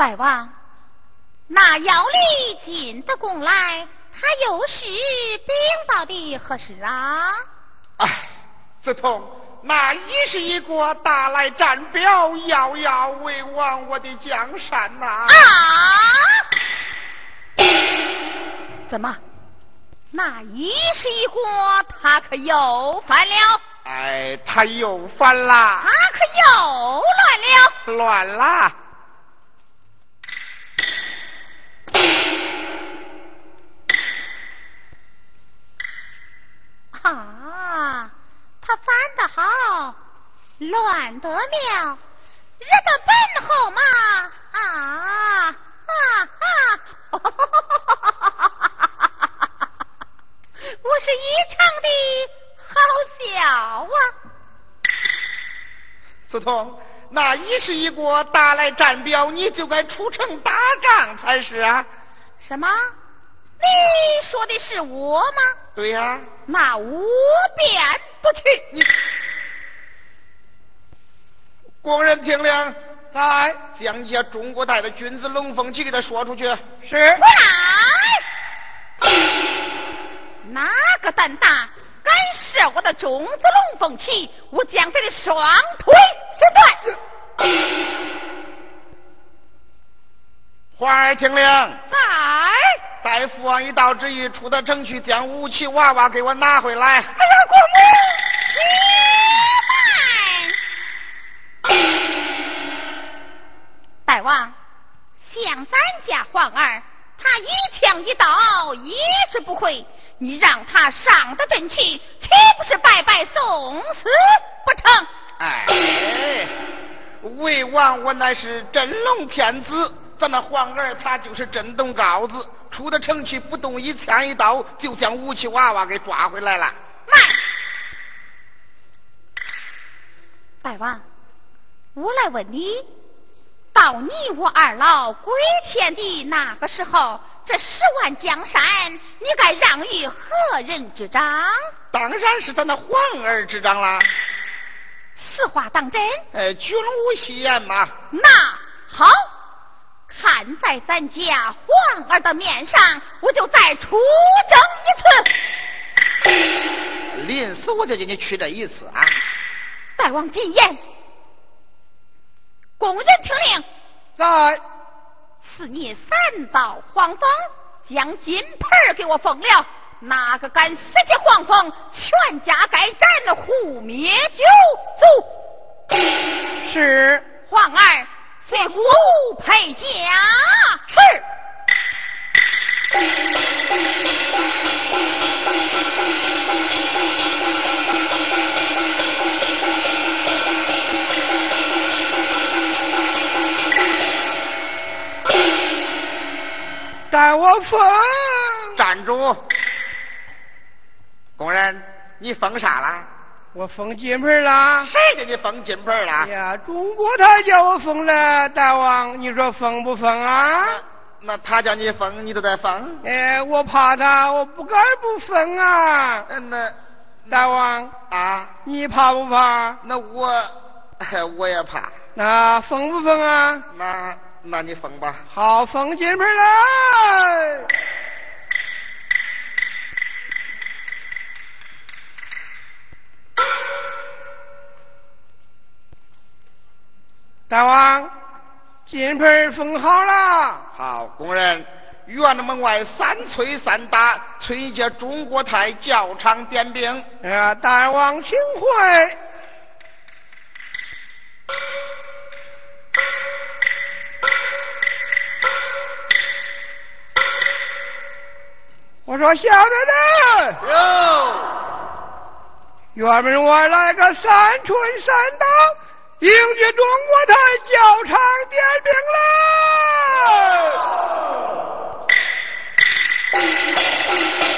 大王，那姚丽进得宫来，他又是禀报的何事啊？哎，子通，那一是一个大来战表，遥遥为王我的江山呐！啊！怎么？那一是一国，他可又犯了？哎，他又犯了！他可又乱了？乱了！他翻得好，乱得妙，惹得本好嘛！啊啊啊！我是异常的好笑啊！子通，那一是一国打来战表，你就该出城打仗才是啊！什么？你说的是我吗？对呀。那我便不去。你，工人听令，在将这中国带的君子龙凤旗给他说出去。是。来，哪个胆大敢射我的中子龙凤旗？我将他的双腿切断。花儿听令。在。待父王一道旨意，出得城去，将武器娃娃给我拿回来。国母，且慢。大王，像咱家皇儿，他一枪一刀也是不会，你让他上得阵去，岂不是白白送死不成？哎，魏王我乃是真龙天子，咱那皇儿他就是真动羔子。出的城去，不动一枪一刀，就将武器娃娃给抓回来了。慢，大王，我来问你，到你我二老归天的那个时候，这十万江山，你该让与何人之掌？当然是咱那皇儿之掌啦。此话当真？呃，君无戏言嘛。那好。看在咱家皇儿的面上，我就再出征一次。临死我就给你去这一次啊！大王禁言，工人听令，在赐你三道黄蜂，将金盆给我封了。哪个敢私结黄蜂，全家该斩，护灭九族。是皇儿。随国配家，是。带我封。站住！工人，你疯啥了？我封金盆了，谁给你封金盆了？呀，中国他叫我封了，大王，你说封不封啊？那他叫你封，你都得封。哎，我怕他，我不敢不封啊。那大王啊，你怕不怕？那我 我也怕。那封不封啊？那那你封吧。好，封金盆了。大王，金盆封好了。好，工人，院门外三催三打，催接中国台教场点兵。呀，大王请回。我说小的呢？哟，辕门外来个三春三打。迎接中国台教场点兵了。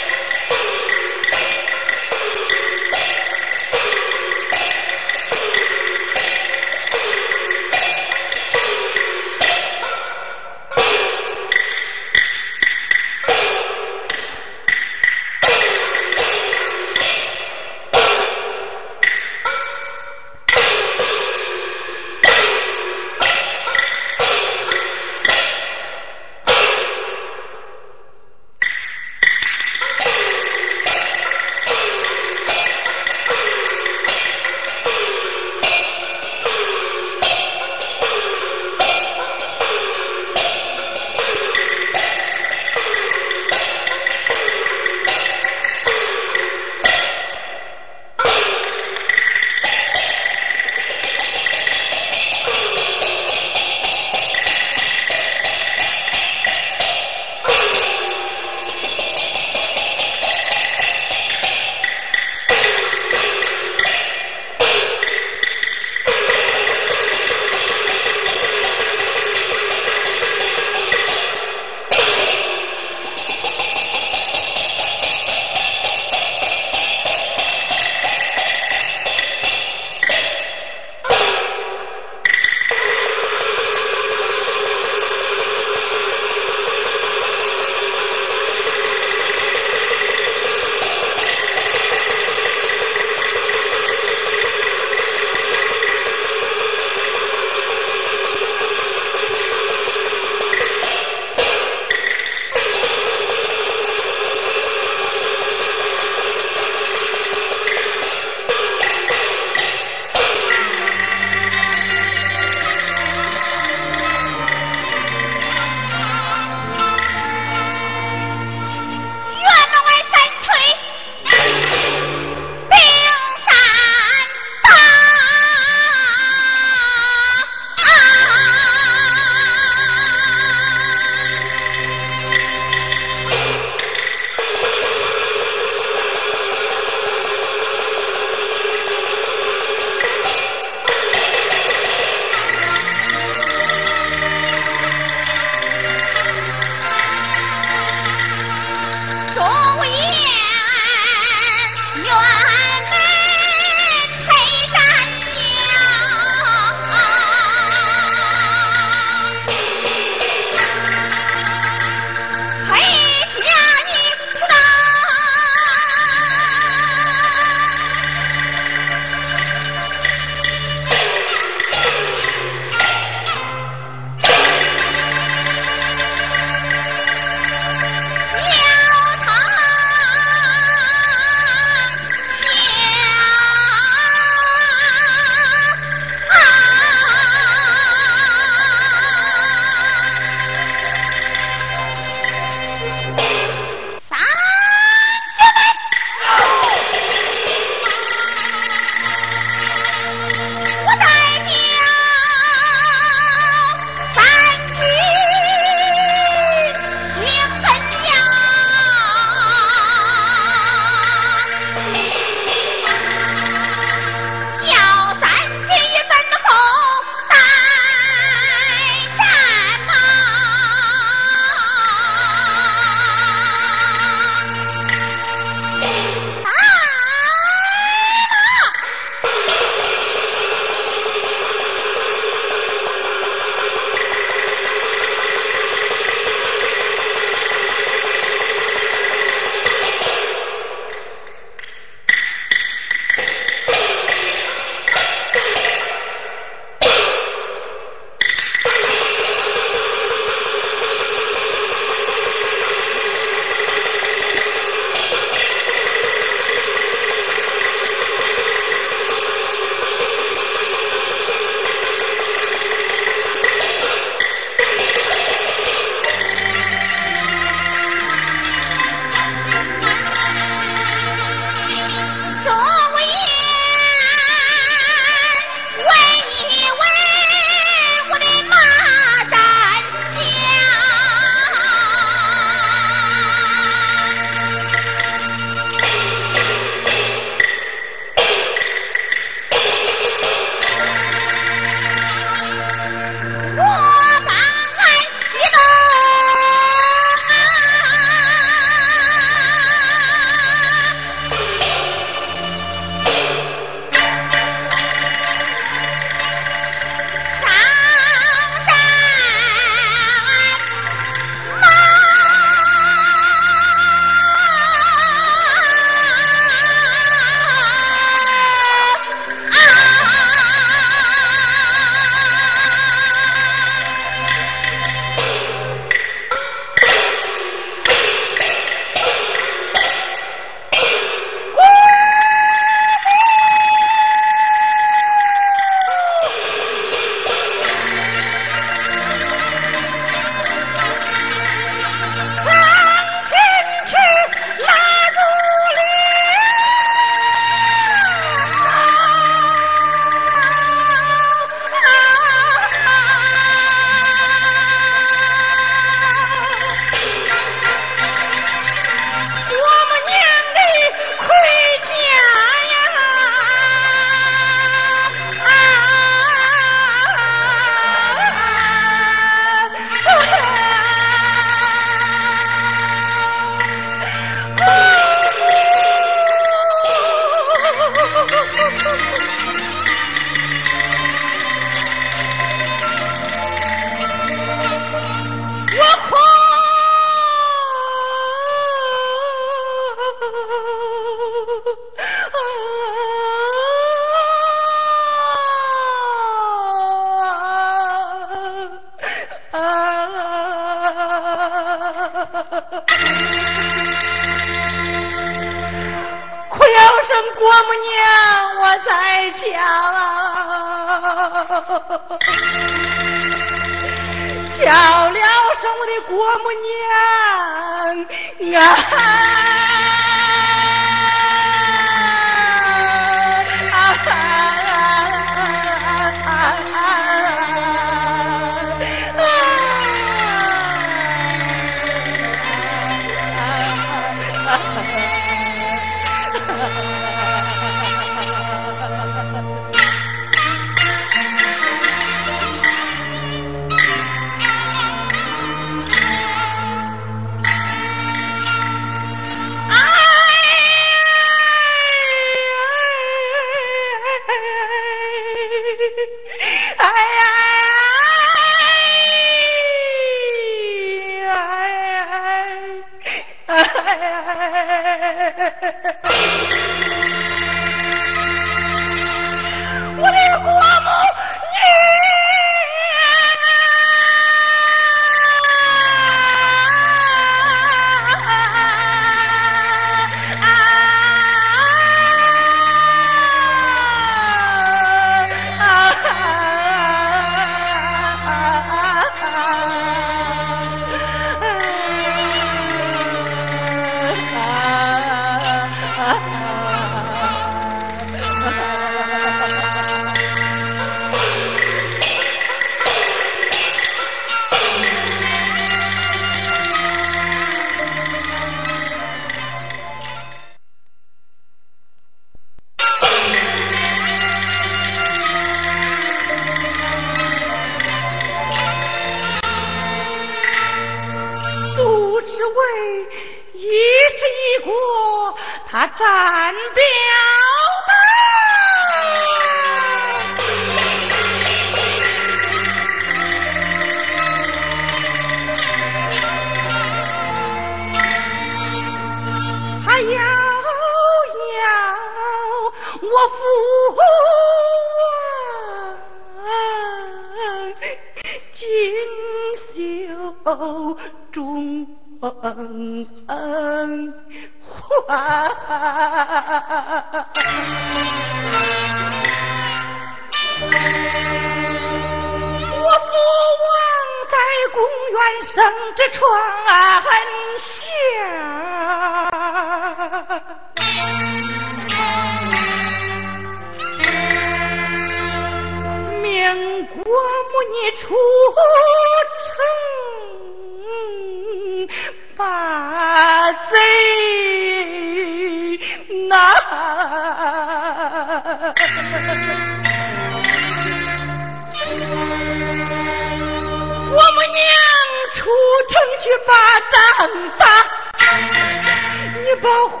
皇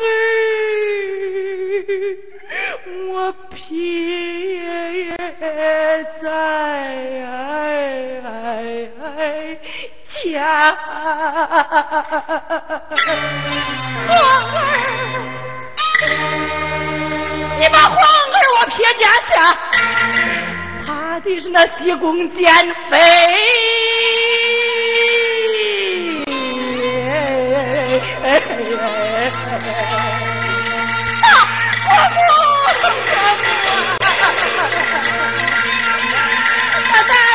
儿我撇在家皇儿你把皇儿我撇家下怕的是那西宫减妃大姑，大姑，大姑。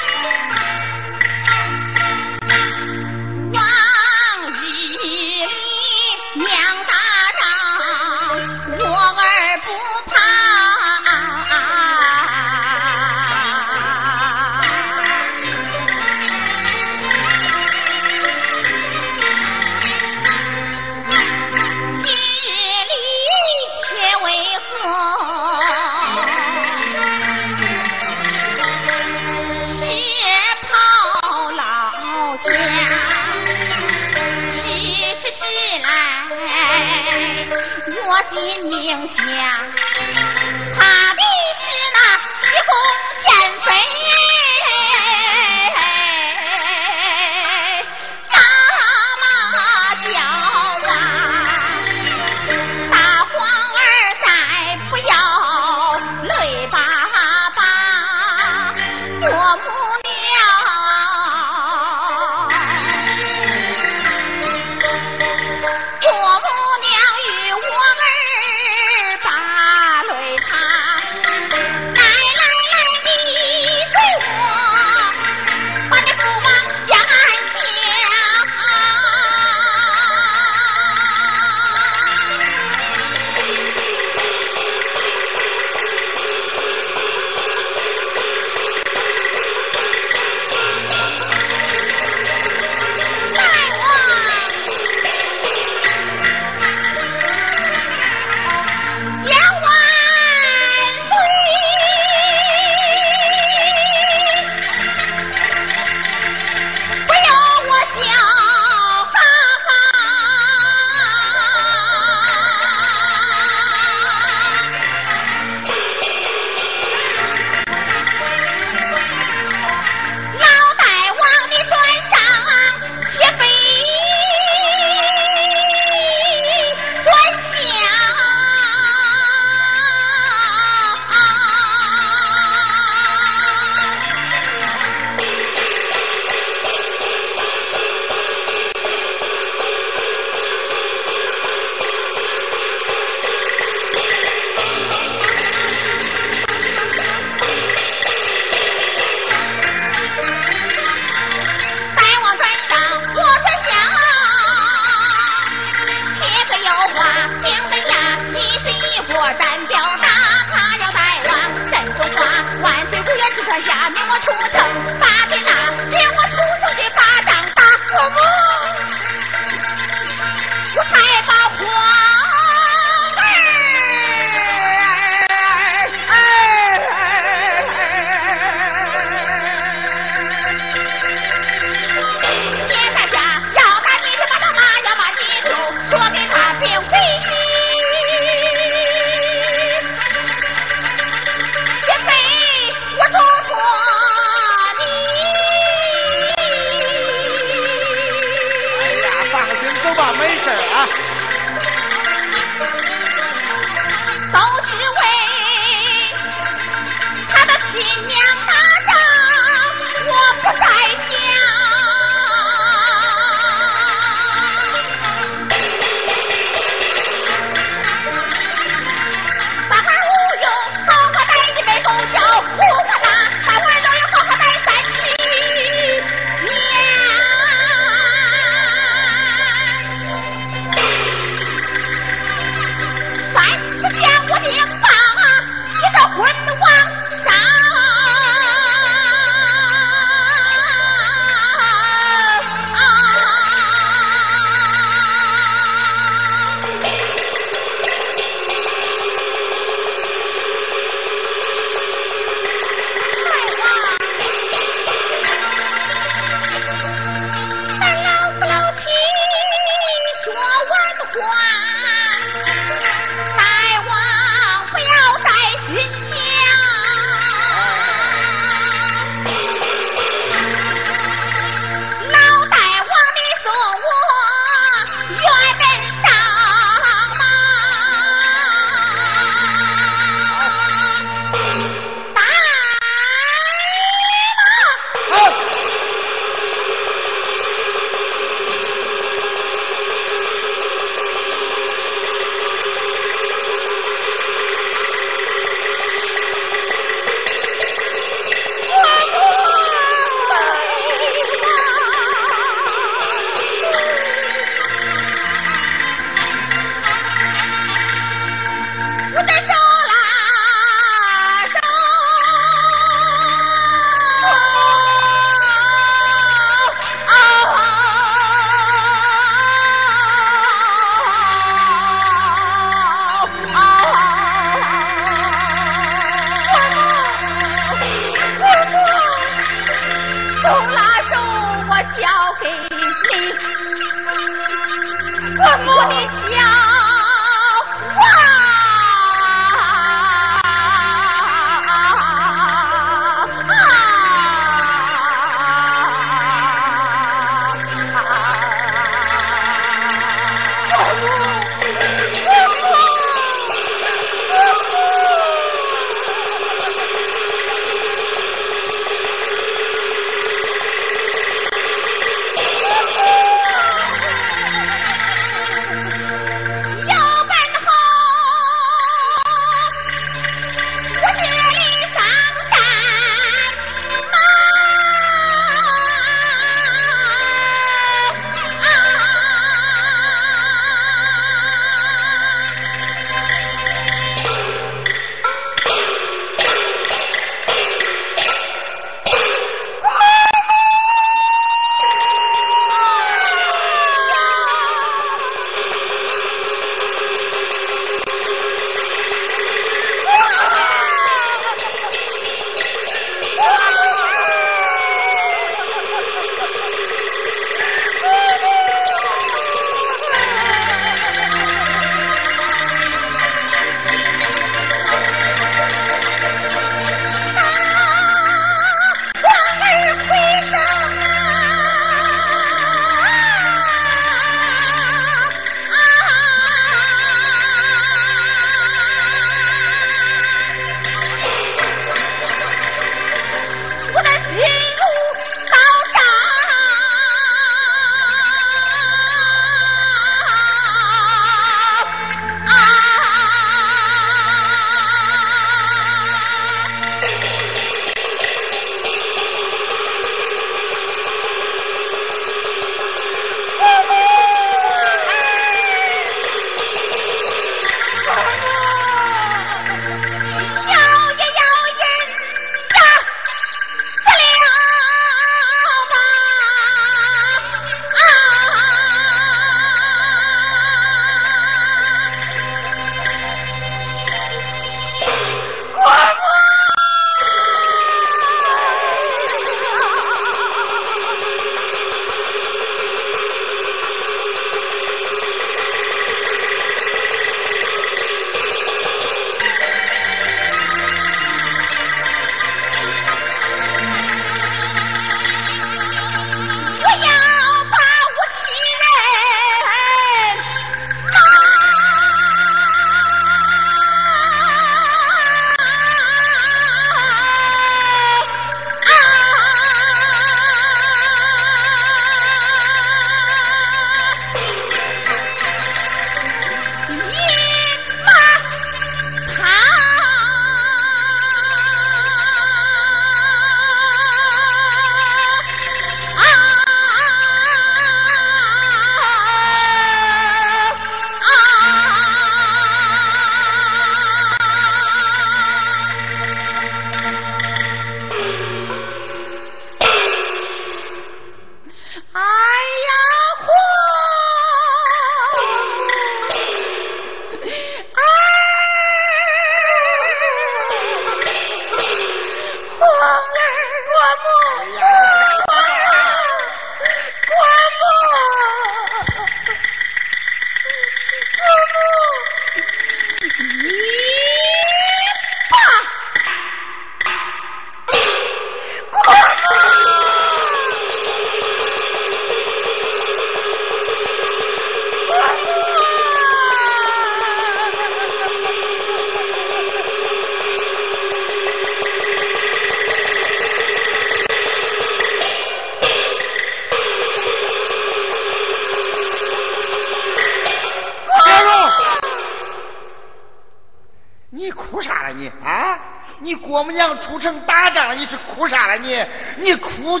哭啥了你？你哭？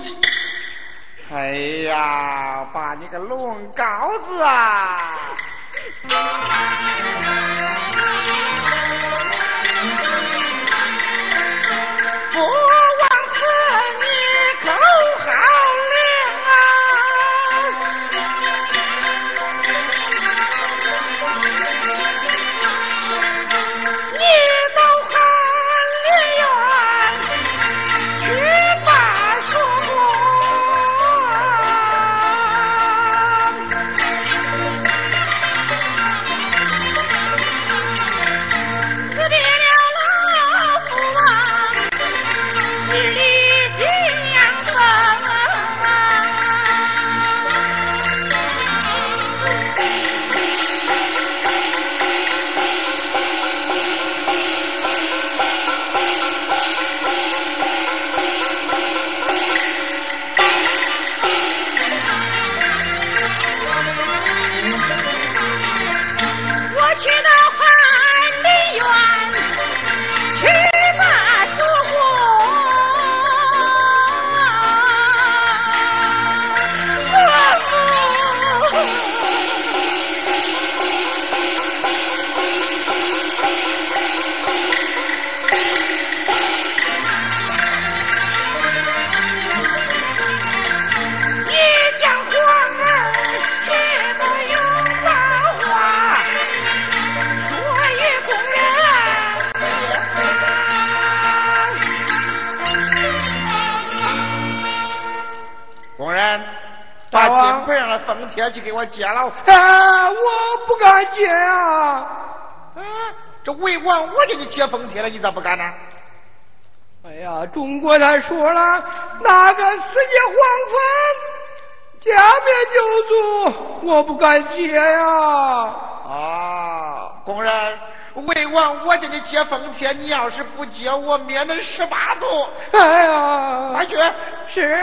哎呀，把你个龙羔子啊！去给我接了。啊，我不敢接啊！啊，这魏王我给你接封贴了，你咋不敢呢？哎呀，中国他说了，那个世界黄蜂，家灭九族，我不敢接呀。啊，工人，魏王我叫你接封贴，你要是不接，我灭恁十八族。哎呀，快去！是。